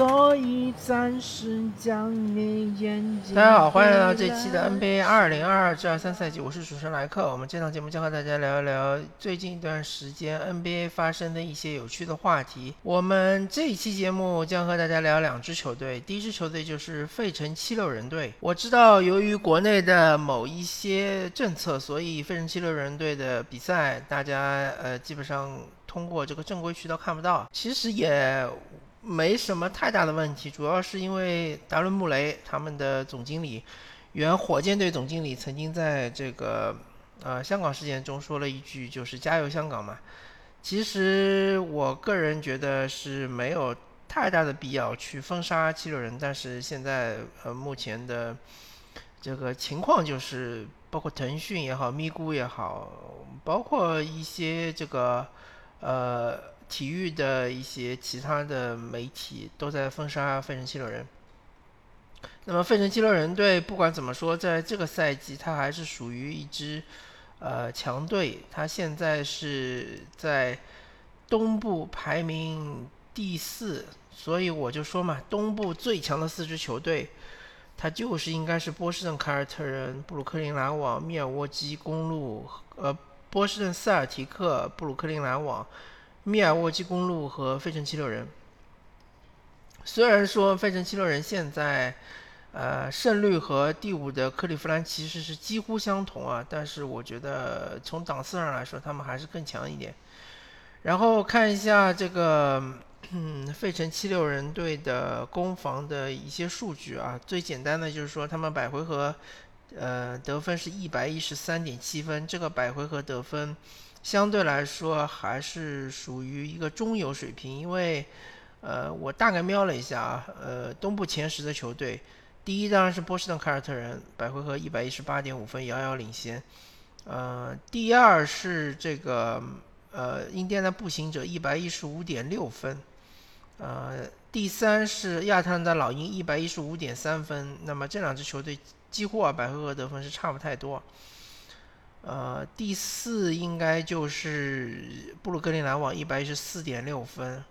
所以暂时将你眼睛。大家好，欢迎来到这期的 NBA 二零二二至二三赛季，我是主持人莱克。我们这档节目将和大家聊一聊最近一段时间 NBA 发生的一些有趣的话题。我们这一期节目将和大家聊两支球队，第一支球队就是费城七六人队。我知道由于国内的某一些政策，所以费城七六人队的比赛大家呃基本上通过这个正规渠道看不到。其实也。没什么太大的问题，主要是因为达伦·穆雷他们的总经理，原火箭队总经理，曾经在这个呃香港事件中说了一句，就是“加油香港”嘛。其实我个人觉得是没有太大的必要去封杀七六人，但是现在呃目前的这个情况就是，包括腾讯也好，咪咕也好，包括一些这个呃。体育的一些其他的媒体都在封杀费城七六人。那么费城七六人队不管怎么说，在这个赛季他还是属于一支呃强队。他现在是在东部排名第四，所以我就说嘛，东部最强的四支球队，他就是应该是波士顿凯尔特人、布鲁克林篮网、密尔沃基公路、呃波士顿塞尔提克、布鲁克林篮网。密尔沃基公路和费城七六人，虽然说费城七六人现在，呃，胜率和第五的克利夫兰骑士是几乎相同啊，但是我觉得从档次上来说，他们还是更强一点。然后看一下这个，嗯，费城七六人队的攻防的一些数据啊，最简单的就是说，他们百回合，呃，得分是一百一十三点七分，这个百回合得分。相对来说还是属于一个中游水平，因为，呃，我大概瞄了一下啊，呃，东部前十的球队，第一当然是波士顿凯尔特人，百回合一百一十八点五分，遥遥领先，呃，第二是这个呃，印第安步行者一百一十五点六分，呃，第三是亚特兰大老鹰一百一十五点三分，那么这两支球队几乎啊百回合得分是差不太多。呃，第四应该就是布鲁克林篮网一百一十四点六分，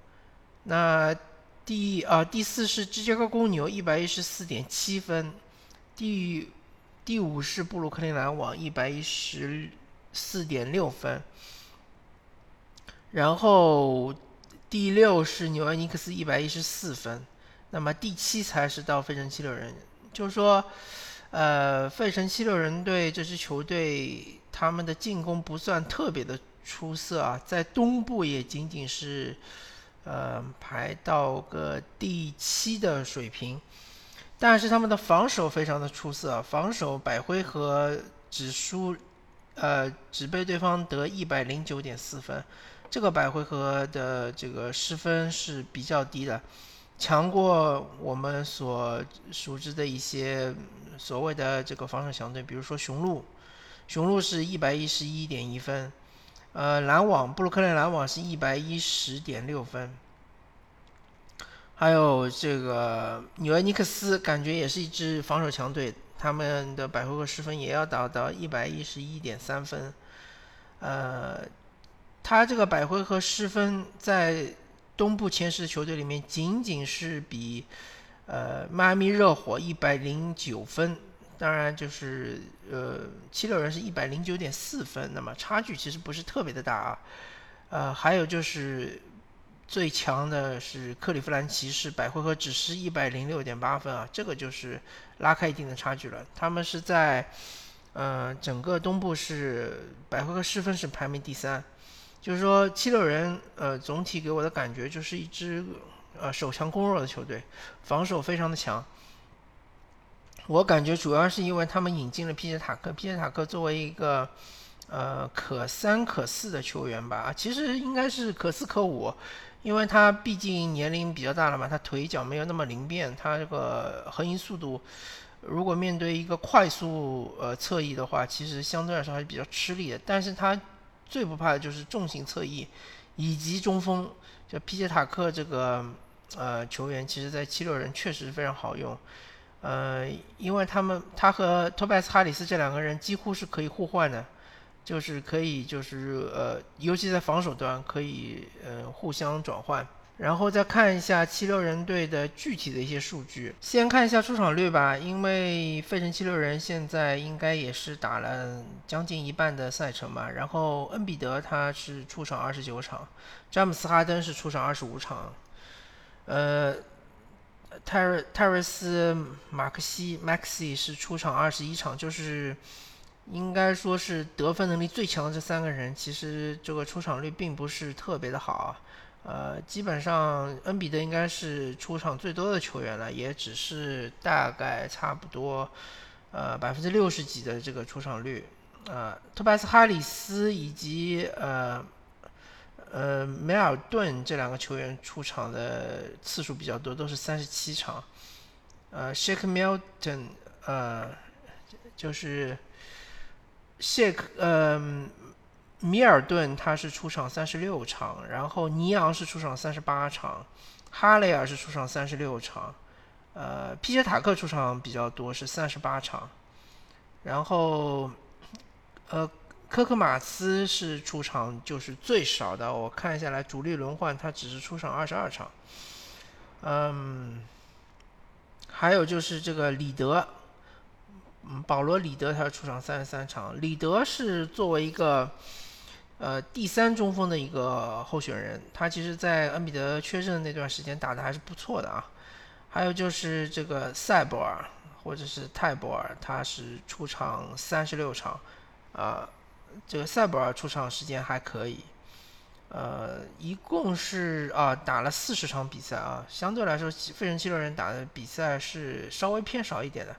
那第啊第四是芝加哥公牛一百一十四点七分，第第五是布鲁克林篮网一百一十四点六分，然后第六是纽约尼克斯一百一十四分，那么第七才是到费城七六人，就是说，呃，费城七六人队这支球队。他们的进攻不算特别的出色啊，在东部也仅仅是，呃，排到个第七的水平。但是他们的防守非常的出色，防守百回合只输，呃，只被对方得一百零九点四分，这个百回合的这个失分是比较低的，强过我们所熟知的一些所谓的这个防守强队，比如说雄鹿。雄鹿是一百一十一点一分，呃，篮网布鲁克林篮网是一百一十点六分，还有这个纽约尼克斯，感觉也是一支防守强队，他们的百回合失分也要达到一百一十一点三分，呃，他这个百回合失分在东部前十球队里面，仅仅是比呃迈阿密热火一百零九分。当然，就是呃，七六人是一百零九点四分，那么差距其实不是特别的大啊。呃，还有就是最强的是克利夫兰骑士，百回合只是一百零六点八分啊，这个就是拉开一定的差距了。他们是在呃整个东部是百回合失分是排名第三，就是说七六人呃总体给我的感觉就是一支呃守强攻弱的球队，防守非常的强。我感觉主要是因为他们引进了皮杰塔克，皮杰塔克作为一个呃可三可四的球员吧，其实应该是可四可五，因为他毕竟年龄比较大了嘛，他腿脚没有那么灵便，他这个横移速度如果面对一个快速呃侧翼的话，其实相对来说还是比较吃力的。但是他最不怕的就是重型侧翼以及中锋，就皮杰塔克这个呃球员，其实在七六人确实非常好用。呃，因为他们他和托拜斯哈里斯这两个人几乎是可以互换的，就是可以就是呃，尤其在防守端可以呃互相转换。然后再看一下七六人队的具体的一些数据。先看一下出场率吧，因为费城七六人现在应该也是打了将近一半的赛程嘛。然后恩比德他是出场二十九场，詹姆斯哈登是出场二十五场，呃，泰瑞泰瑞斯马克西 Maxi 是出场二十一场，就是应该说是得分能力最强的这三个人，其实这个出场率并不是特别的好。呃，基本上恩比德应该是出场最多的球员了，也只是大概差不多，呃百分之六十几的这个出场率。呃，托拜斯哈里斯以及呃呃梅尔顿这两个球员出场的次数比较多，都是三十七场。呃，Shake Milton，呃，就是 Shake，嗯。米尔顿他是出场三十六场，然后尼昂是出场三十八场，哈雷尔是出场三十六场，呃，皮杰塔克出场比较多是三十八场，然后呃，科克马斯是出场就是最少的，我看下来主力轮换他只是出场二十二场，嗯，还有就是这个里德，嗯，保罗里德他出场三十三场，里德是作为一个。呃，第三中锋的一个候选人，他其实，在恩比德缺阵的那段时间打的还是不错的啊。还有就是这个塞博尔或者是泰博尔，他是出场三十六场，啊，这个塞博尔出场时间还可以，呃，一共是啊打了四十场比赛啊，相对来说，费城七六人打的比赛是稍微偏少一点的，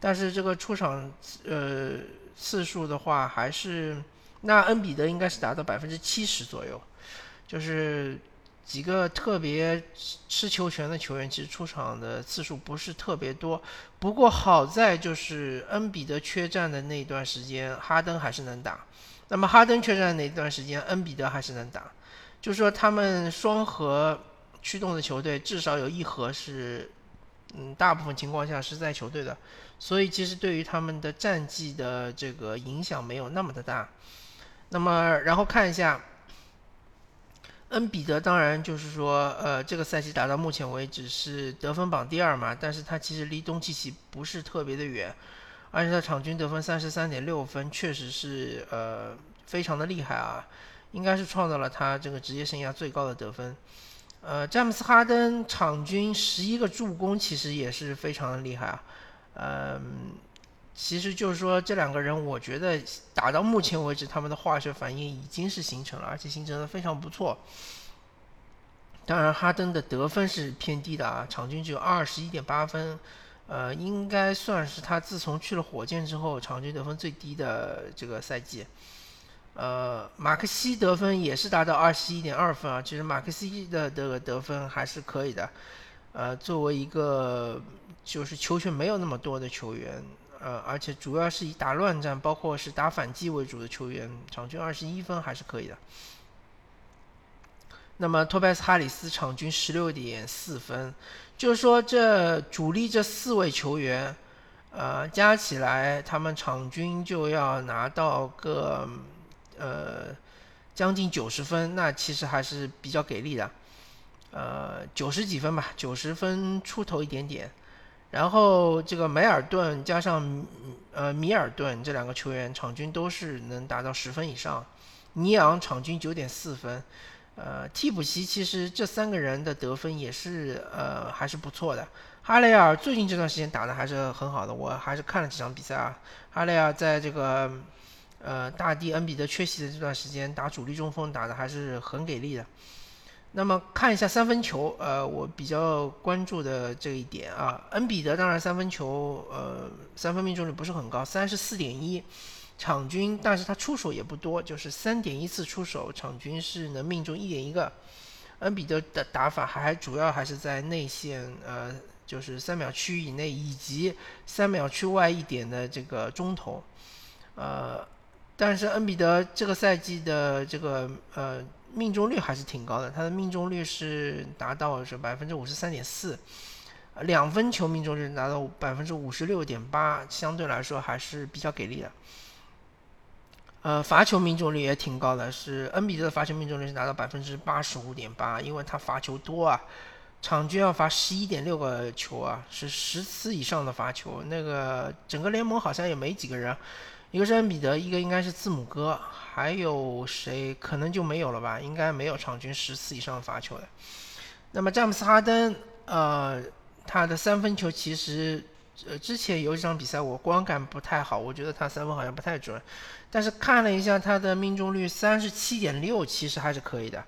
但是这个出场呃次数的话还是。那恩比德应该是达到百分之七十左右，就是几个特别吃球权的球员，其实出场的次数不是特别多。不过好在就是恩比德缺战的那段时间，哈登还是能打。那么哈登缺战那段时间，恩比德还是能打。就是说他们双核驱动的球队，至少有一核是，嗯，大部分情况下是在球队的，所以其实对于他们的战绩的这个影响没有那么的大。那么，然后看一下，恩比德，当然就是说，呃，这个赛季打到目前为止是得分榜第二嘛，但是他其实离东契奇不是特别的远，而且他场均得分三十三点六分，确实是呃非常的厉害啊，应该是创造了他这个职业生涯最高的得分。呃，詹姆斯哈登场均十一个助攻，其实也是非常的厉害啊，嗯。其实就是说，这两个人，我觉得打到目前为止，他们的化学反应已经是形成了，而且形成的非常不错。当然，哈登的得分是偏低的啊，场均只有二十一点八分，呃，应该算是他自从去了火箭之后，场均得分最低的这个赛季。呃，马克西得分也是达到二十一点二分啊，其实马克西的这个得分还是可以的。呃，作为一个就是球权没有那么多的球员。呃，而且主要是以打乱战，包括是打反击为主的球员，场均二十一分还是可以的。那么托拜斯哈里斯场均十六点四分，就是说这主力这四位球员，呃，加起来他们场均就要拿到个呃将近九十分，那其实还是比较给力的，呃，九十几分吧，九十分出头一点点。然后这个梅尔顿加上呃米尔顿这两个球员场均都是能达到十分以上，尼昂场均九点四分，呃替补席其实这三个人的得分也是呃还是不错的。哈雷尔最近这段时间打的还是很好的，我还是看了几场比赛啊。哈雷尔在这个呃大帝恩比德缺席的这段时间打主力中锋打的还是很给力的。那么看一下三分球，呃，我比较关注的这一点啊，恩比德当然三分球，呃，三分命中率不是很高，三十四点一，场均，但是他出手也不多，就是三点一次出手，场均是能命中一点一个。恩比德的打法还主要还是在内线，呃，就是三秒区以内以及三秒区外一点的这个中投，呃，但是恩比德这个赛季的这个呃。命中率还是挺高的，他的命中率是达到是百分之五十三点四，两分球命中率达到百分之五十六点八，相对来说还是比较给力的。呃，罚球命中率也挺高的，是恩比德的罚球命中率是达到百分之八十五点八，因为他罚球多啊，场均要罚十一点六个球啊，是十次以上的罚球。那个整个联盟好像也没几个人，一个是恩比德，一个应该是字母哥，还有谁可能就没有了吧？应该没有场均十次以上罚球的。那么詹姆斯哈登，呃，他的三分球其实。呃，之前有几场比赛我观感不太好，我觉得他三分好像不太准，但是看了一下他的命中率三十七点六，其实还是可以的。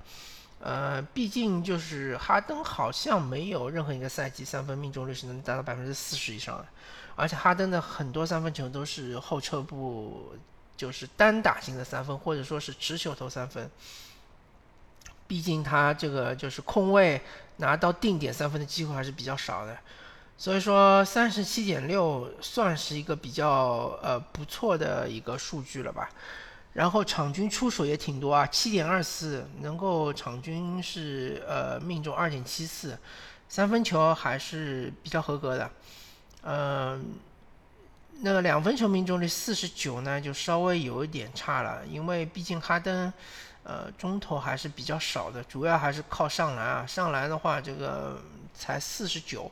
呃，毕竟就是哈登好像没有任何一个赛季三分命中率是能达到百分之四十以上的，而且哈登的很多三分球都是后撤步，就是单打型的三分，或者说是持球投三分。毕竟他这个就是空位拿到定点三分的机会还是比较少的。所以说，三十七点六算是一个比较呃不错的一个数据了吧。然后场均出手也挺多啊，七点二次，能够场均是呃命中二点七次，三分球还是比较合格的。嗯，那个两分球命中率四十九呢，就稍微有一点差了，因为毕竟哈登呃中投还是比较少的，主要还是靠上篮啊。上篮的话，这个。才四十九，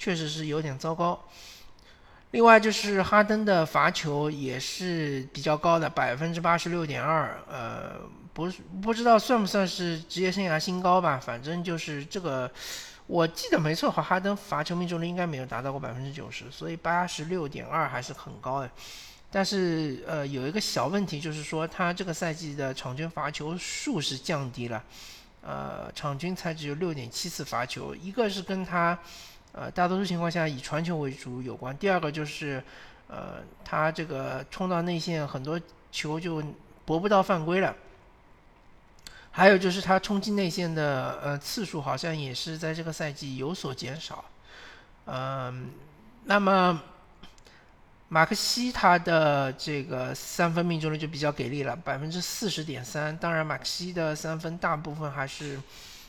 确实是有点糟糕。另外就是哈登的罚球也是比较高的，百分之八十六点二，呃，不不知道算不算是职业生涯新高吧。反正就是这个，我记得没错的话，哈登罚球命中率应该没有达到过百分之九十，所以八十六点二还是很高的。但是呃，有一个小问题就是说，他这个赛季的场均罚球数是降低了。呃，场均才只有六点七次罚球，一个是跟他，呃，大多数情况下以传球为主有关。第二个就是，呃，他这个冲到内线很多球就搏不到犯规了。还有就是他冲击内线的呃次数好像也是在这个赛季有所减少。嗯，那么。马克西他的这个三分命中率就比较给力了，百分之四十点三。当然，马克西的三分大部分还是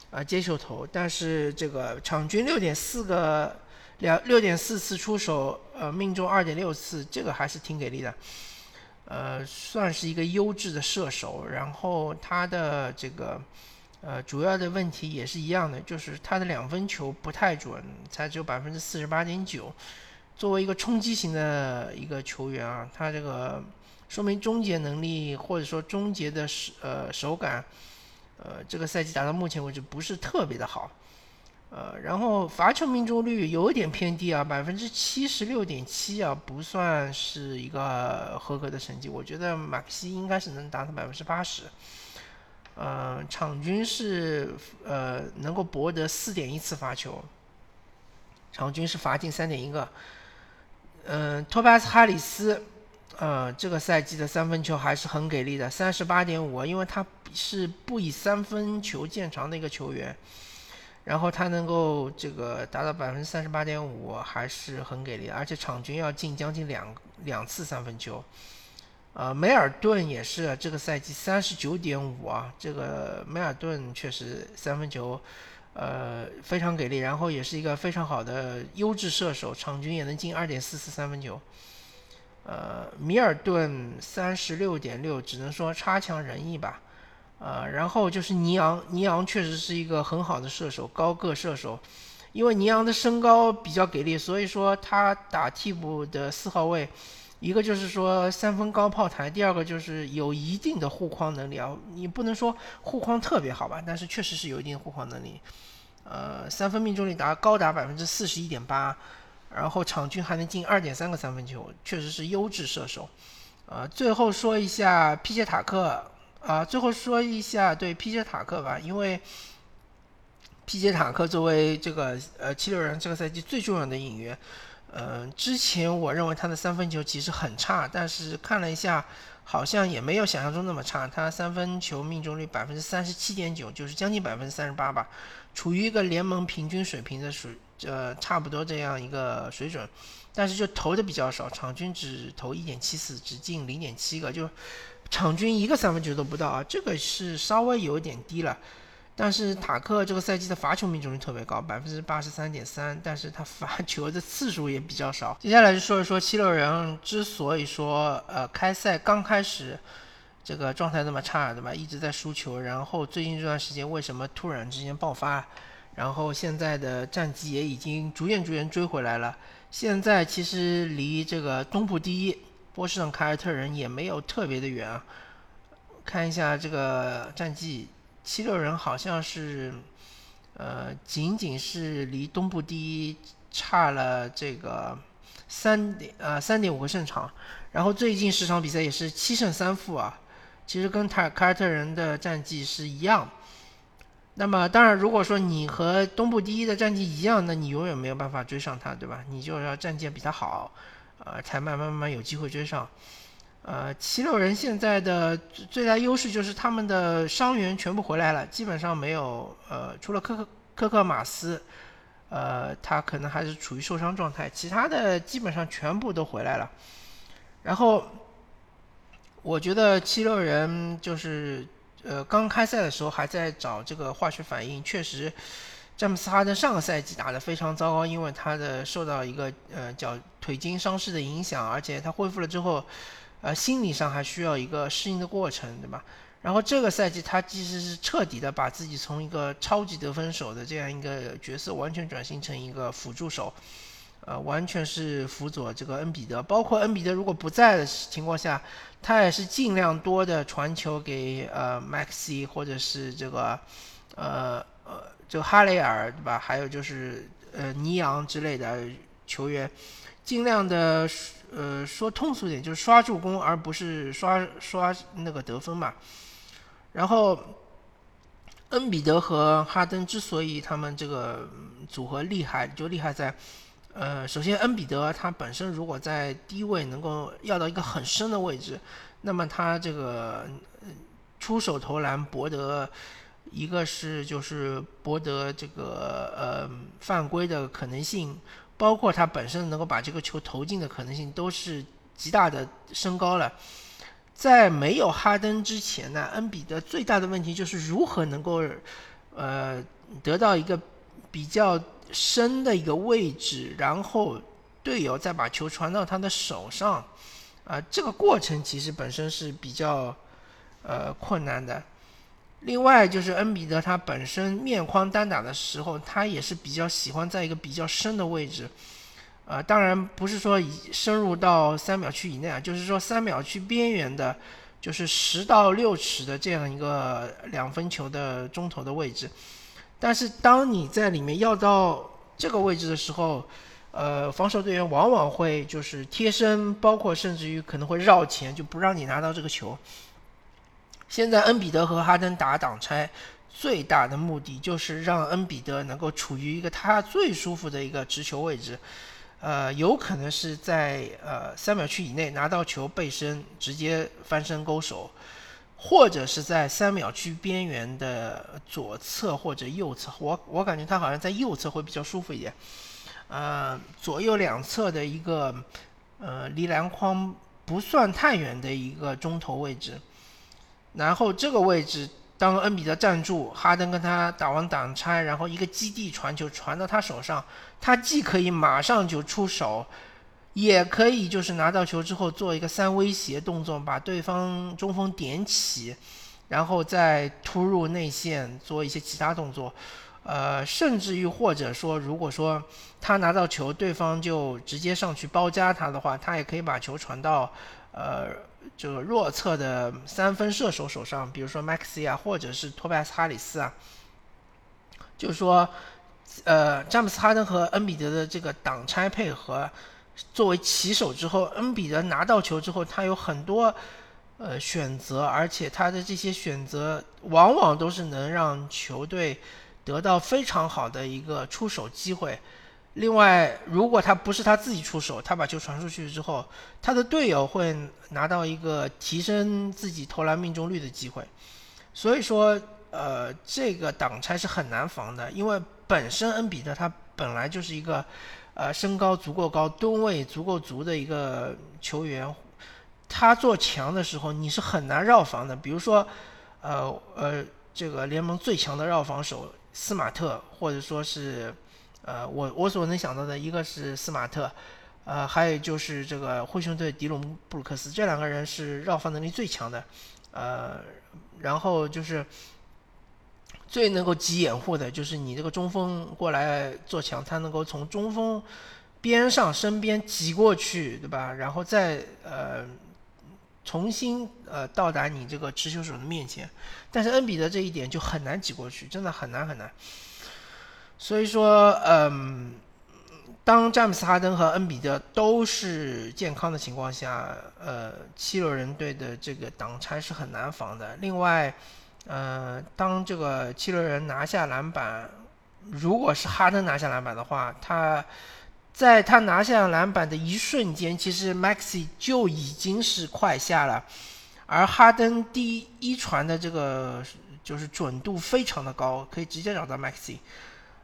啊接球投，但是这个场均六点四个两六点四次出手，呃命中二点六次，这个还是挺给力的，呃算是一个优质的射手。然后他的这个呃主要的问题也是一样的，就是他的两分球不太准，才只有百分之四十八点九。作为一个冲击型的一个球员啊，他这个说明终结能力或者说终结的手呃手感，呃这个赛季打到目前为止不是特别的好，呃然后罚球命中率有点偏低啊，百分之七十六点七啊，不算是一个合格的成绩。我觉得马克西应该是能达到百分之八十，呃场均是呃能够博得四点一次罚球，场均是罚进三点一个。嗯，托巴斯哈里斯，呃，这个赛季的三分球还是很给力的，三十八点五，因为他是不以三分球见长的一个球员，然后他能够这个达到百分之三十八点五，还是很给力，而且场均要进将近两两次三分球。呃，梅尔顿也是这个赛季三十九点五啊，这个梅尔顿确实三分球。呃，非常给力，然后也是一个非常好的优质射手，场均也能进二点四次三分球。呃，米尔顿三十六点六，只能说差强人意吧。呃，然后就是尼昂，尼昂确实是一个很好的射手，高个射手。因为尼昂的身高比较给力，所以说他打替补的四号位，一个就是说三分高炮台，第二个就是有一定的护框能力啊。你不能说护框特别好吧，但是确实是有一定护框能力。呃，三分命中率达高达百分之四十一点八，然后场均还能进二点三个三分球，确实是优质射手。呃，最后说一下皮杰塔克啊，最后说一下对皮杰塔克吧，因为皮杰塔克作为这个呃七六人这个赛季最重要的引援，嗯，之前我认为他的三分球其实很差，但是看了一下。好像也没有想象中那么差，他三分球命中率百分之三十七点九，就是将近百分之三十八吧，处于一个联盟平均水平的水，呃，差不多这样一个水准，但是就投的比较少，场均只投一点七次，只进零点七个，就场均一个三分球都不到啊，这个是稍微有点低了。但是塔克这个赛季的罚球命中率特别高，百分之八十三点三，但是他罚球的次数也比较少。接下来就说一说七六人之所以说，呃，开赛刚开始这个状态那么差，对吧？一直在输球，然后最近这段时间为什么突然之间爆发？然后现在的战绩也已经逐渐逐渐追回来了。现在其实离这个东部第一波士顿凯尔特人也没有特别的远啊。看一下这个战绩，七六人好像是，呃，仅仅是离东部第一差了这个三点呃三点五个胜场。然后最近十场比赛也是七胜三负啊，其实跟凯凯尔特人的战绩是一样。那么当然，如果说你和东部第一的战绩一样，那你永远没有办法追上他，对吧？你就要战绩比他好，呃，才慢慢慢慢有机会追上。呃，七六人现在的最大优势就是他们的伤员全部回来了，基本上没有呃，除了科克科克马斯，呃，他可能还是处于受伤状态，其他的基本上全部都回来了。然后，我觉得七六人就是。呃，刚开赛的时候还在找这个化学反应，确实，詹姆斯哈登上个赛季打得非常糟糕，因为他的受到一个呃脚腿筋伤势的影响，而且他恢复了之后，呃，心理上还需要一个适应的过程，对吧？然后这个赛季他其实是彻底的把自己从一个超级得分手的这样一个角色，完全转型成一个辅助手。呃，完全是辅佐这个恩比德，包括恩比德如果不在的情况下，他也是尽量多的传球给呃 Maxi 或者是这个呃呃就哈雷尔对吧？还有就是呃尼昂之类的球员，尽量的呃说通俗点就是刷助攻，而不是刷刷那个得分嘛。然后恩比德和哈登之所以他们这个组合厉害，就厉害在。呃，首先，恩比德他本身如果在低位能够要到一个很深的位置，那么他这个出手投篮博得一个是就是博得这个呃犯规的可能性，包括他本身能够把这个球投进的可能性都是极大的升高了。在没有哈登之前呢，恩比德最大的问题就是如何能够呃得到一个比较。深的一个位置，然后队友再把球传到他的手上，啊，这个过程其实本身是比较呃困难的。另外就是恩比德他本身面框单打的时候，他也是比较喜欢在一个比较深的位置，啊，当然不是说深入到三秒区以内啊，就是说三秒区边缘的，就是十到六尺的这样一个两分球的中投的位置。但是当你在里面要到这个位置的时候，呃，防守队员往往会就是贴身，包括甚至于可能会绕前，就不让你拿到这个球。现在恩比德和哈登打挡拆，最大的目的就是让恩比德能够处于一个他最舒服的一个持球位置，呃，有可能是在呃三秒区以内拿到球背身直接翻身勾手。或者是在三秒区边缘的左侧或者右侧，我我感觉他好像在右侧会比较舒服一点。呃，左右两侧的一个呃离篮筐不算太远的一个中投位置。然后这个位置，当恩比德站住，哈登跟他打完挡拆，然后一个基地传球传到他手上，他既可以马上就出手。也可以就是拿到球之后做一个三威胁动作，把对方中锋点起，然后再突入内线做一些其他动作，呃，甚至于或者说，如果说他拿到球，对方就直接上去包夹他的话，他也可以把球传到呃这个弱侧的三分射手手上，比如说 Maxi 啊，或者是托拜斯哈里斯啊，就是说，呃，詹姆斯哈登和恩比德的这个挡拆配合。作为起手之后，恩比德拿到球之后，他有很多呃选择，而且他的这些选择往往都是能让球队得到非常好的一个出手机会。另外，如果他不是他自己出手，他把球传出去之后，他的队友会拿到一个提升自己投篮命中率的机会。所以说，呃，这个挡拆是很难防的，因为本身恩比德他本来就是一个。呃，身高足够高，吨位足够足的一个球员，他做强的时候，你是很难绕防的。比如说，呃呃，这个联盟最强的绕防手斯马特，或者说是，呃，我我所能想到的一个是斯马特，呃，还有就是这个灰熊队迪隆布鲁克斯，这两个人是绕防能力最强的。呃，然后就是最能够挤掩护的，就是你这个中锋过来做墙，他能够从中锋边上身边挤过去，对吧？然后再呃重新呃到达你这个持球手的面前。但是恩比德这一点就很难挤过去，真的很难很难。所以说，嗯。当詹姆斯·哈登和恩比德都是健康的情况下，呃，七六人队的这个挡拆是很难防的。另外，呃，当这个七六人拿下篮板，如果是哈登拿下篮板的话，他在他拿下篮板的一瞬间，其实 Maxi 就已经是快下了，而哈登第一传的这个就是准度非常的高，可以直接找到 Maxi。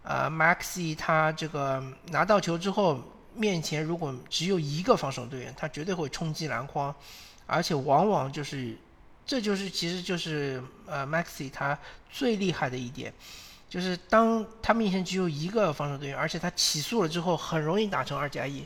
呃，Maxi 他这个拿到球之后，面前如果只有一个防守队员，他绝对会冲击篮筐，而且往往就是，这就是其实就是呃 Maxi 他最厉害的一点，就是当他面前只有一个防守队员，而且他起速了之后，很容易打成二加一。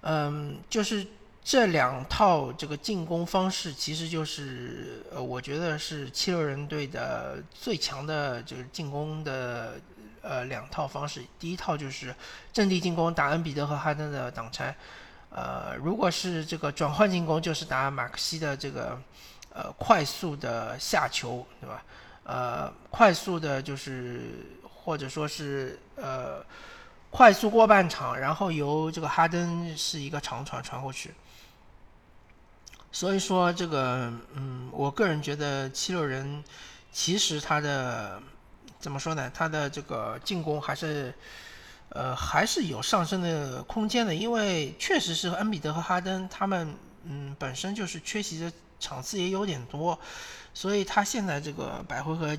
嗯，就是。这两套这个进攻方式，其实就是呃，我觉得是七六人队的最强的这个进攻的呃两套方式。第一套就是阵地进攻，打恩比德和哈登的挡拆；呃，如果是这个转换进攻，就是打马克西的这个呃快速的下球，对吧？呃，快速的就是或者说是呃快速过半场，然后由这个哈登是一个长传传过去。所以说这个，嗯，我个人觉得七六人其实他的怎么说呢？他的这个进攻还是呃还是有上升的空间的，因为确实是恩比德和哈登他们嗯本身就是缺席的场次也有点多，所以他现在这个百回合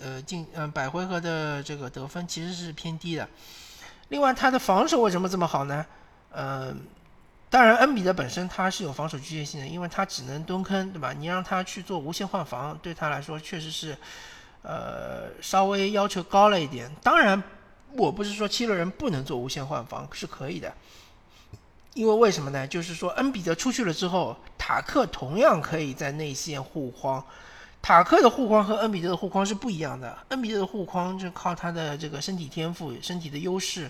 呃进呃百回合的这个得分其实是偏低的。另外他的防守为什么这么好呢？嗯。当然，恩比德本身他是有防守局限性的，因为他只能蹲坑，对吧？你让他去做无限换防，对他来说确实是，呃，稍微要求高了一点。当然，我不是说七六人不能做无限换防，是可以的。因为为什么呢？就是说，恩比德出去了之后，塔克同样可以在内线护框。塔克的护框和恩比德的护框是不一样的。恩比德的护框就靠他的这个身体天赋、身体的优势。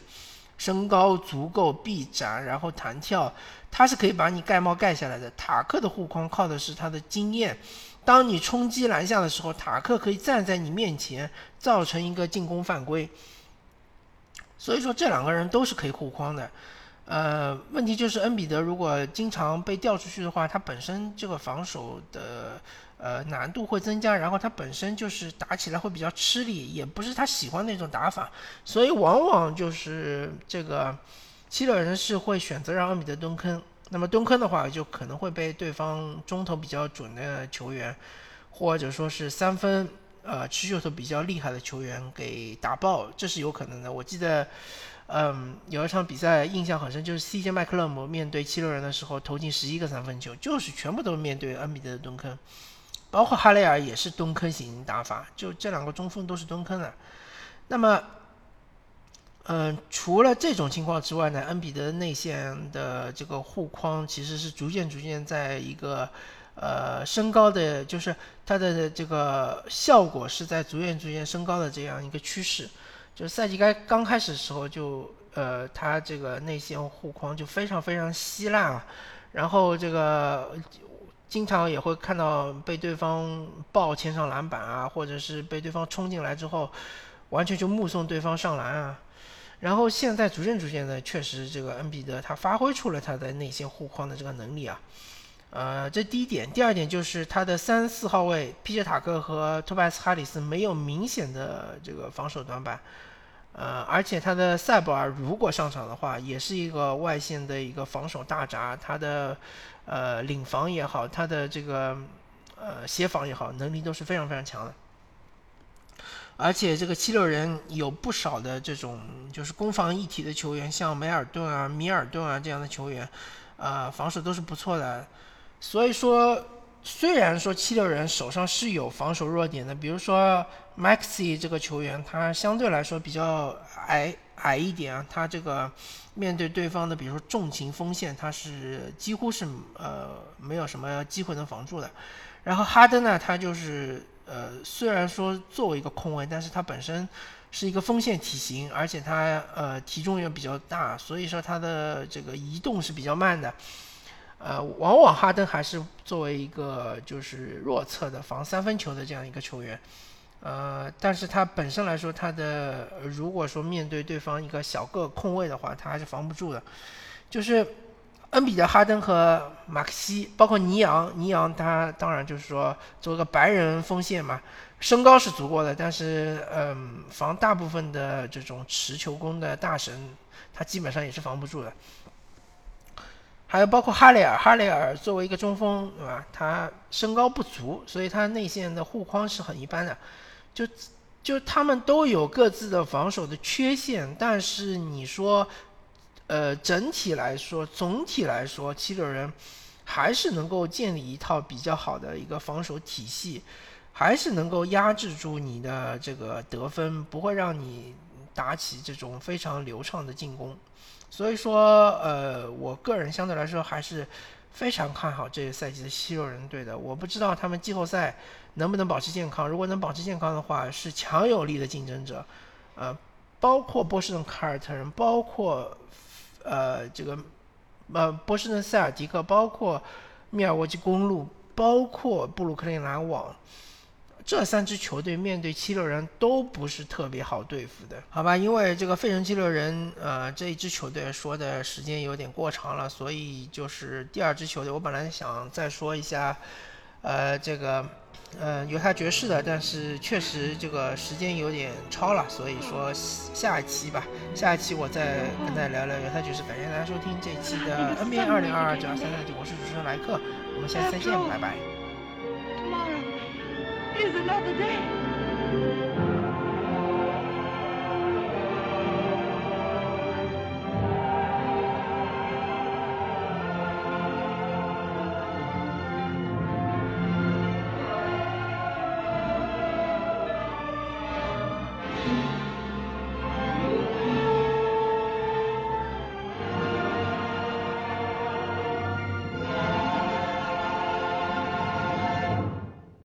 身高足够，臂展，然后弹跳，他是可以把你盖帽盖下来的。塔克的护框靠的是他的经验。当你冲击篮下的时候，塔克可以站在你面前，造成一个进攻犯规。所以说，这两个人都是可以护框的。呃，问题就是恩比德如果经常被调出去的话，他本身这个防守的。呃，难度会增加，然后他本身就是打起来会比较吃力，也不是他喜欢那种打法，所以往往就是这个七六人是会选择让恩比德蹲坑。那么蹲坑的话，就可能会被对方中投比较准的球员，或者说是三分呃持球投比较厉害的球员给打爆，这是有可能的。我记得，嗯，有一场比赛印象很深，就是 CJ 麦克勒姆面对七六人的时候投进十一个三分球，就是全部都面对恩比德的蹲坑。包括哈雷尔也是蹲坑型打法，就这两个中锋都是蹲坑的。那么，嗯，除了这种情况之外呢，恩比德内线的这个护框其实是逐渐逐渐在一个呃升高的，就是它的这个效果是在逐渐逐渐升高的这样一个趋势。就赛季该刚开始的时候，就呃，他这个内线护框就非常非常稀烂了，然后这个。经常也会看到被对方抱前场篮板啊，或者是被对方冲进来之后，完全就目送对方上篮啊。然后现在逐渐逐渐的，确实这个恩比德他发挥出了他的内线护框的这个能力啊。呃，这第一点，第二点就是他的三四号位皮杰塔克和托拜斯哈里斯没有明显的这个防守短板。呃，而且他的塞博尔如果上场的话，也是一个外线的一个防守大闸，他的呃领防也好，他的这个呃协防也好，能力都是非常非常强的。而且这个七六人有不少的这种就是攻防一体的球员，像梅尔顿啊、米尔顿啊这样的球员，呃，防守都是不错的。所以说，虽然说七六人手上是有防守弱点的，比如说 Maxi 这个球员，他相对来说比较矮矮一点啊，他这个面对对方的，比如说重型锋线，他是几乎是呃没有什么机会能防住的。然后哈登呢，他就是呃虽然说作为一个控卫，但是他本身是一个锋线体型，而且他呃体重也比较大，所以说他的这个移动是比较慢的。呃，往往哈登还是作为一个就是弱侧的防三分球的这样一个球员，呃，但是他本身来说，他的如果说面对对方一个小个控卫的话，他还是防不住的。就是恩比德、哈登和马克西，包括尼昂，尼昂他当然就是说做个白人锋线嘛，身高是足够的，但是嗯，防大部分的这种持球攻的大神，他基本上也是防不住的。还有包括哈雷尔，哈雷尔作为一个中锋，对吧？他身高不足，所以他内线的护框是很一般的。就就他们都有各自的防守的缺陷，但是你说，呃，整体来说，总体来说，七六人还是能够建立一套比较好的一个防守体系，还是能够压制住你的这个得分，不会让你打起这种非常流畅的进攻。所以说，呃，我个人相对来说还是非常看好这个赛季的西欧人队的。我不知道他们季后赛能不能保持健康，如果能保持健康的话，是强有力的竞争者。呃，包括波士顿凯尔特人，包括呃这个呃波士顿塞尔迪克，包括密尔沃基公路，包括布鲁克林篮网。这三支球队面对七六人都不是特别好对付的，好吧？因为这个费城七六人，呃，这一支球队说的时间有点过长了，所以就是第二支球队，我本来想再说一下，呃，这个，呃，犹他爵士的，但是确实这个时间有点超了，所以说下一期吧，下一期我再跟大家聊聊犹他爵士。感谢大家收听这一期的 NBA 二零二二九二三赛季，我是主持人莱克，我们下期再见，拜拜。Is another day.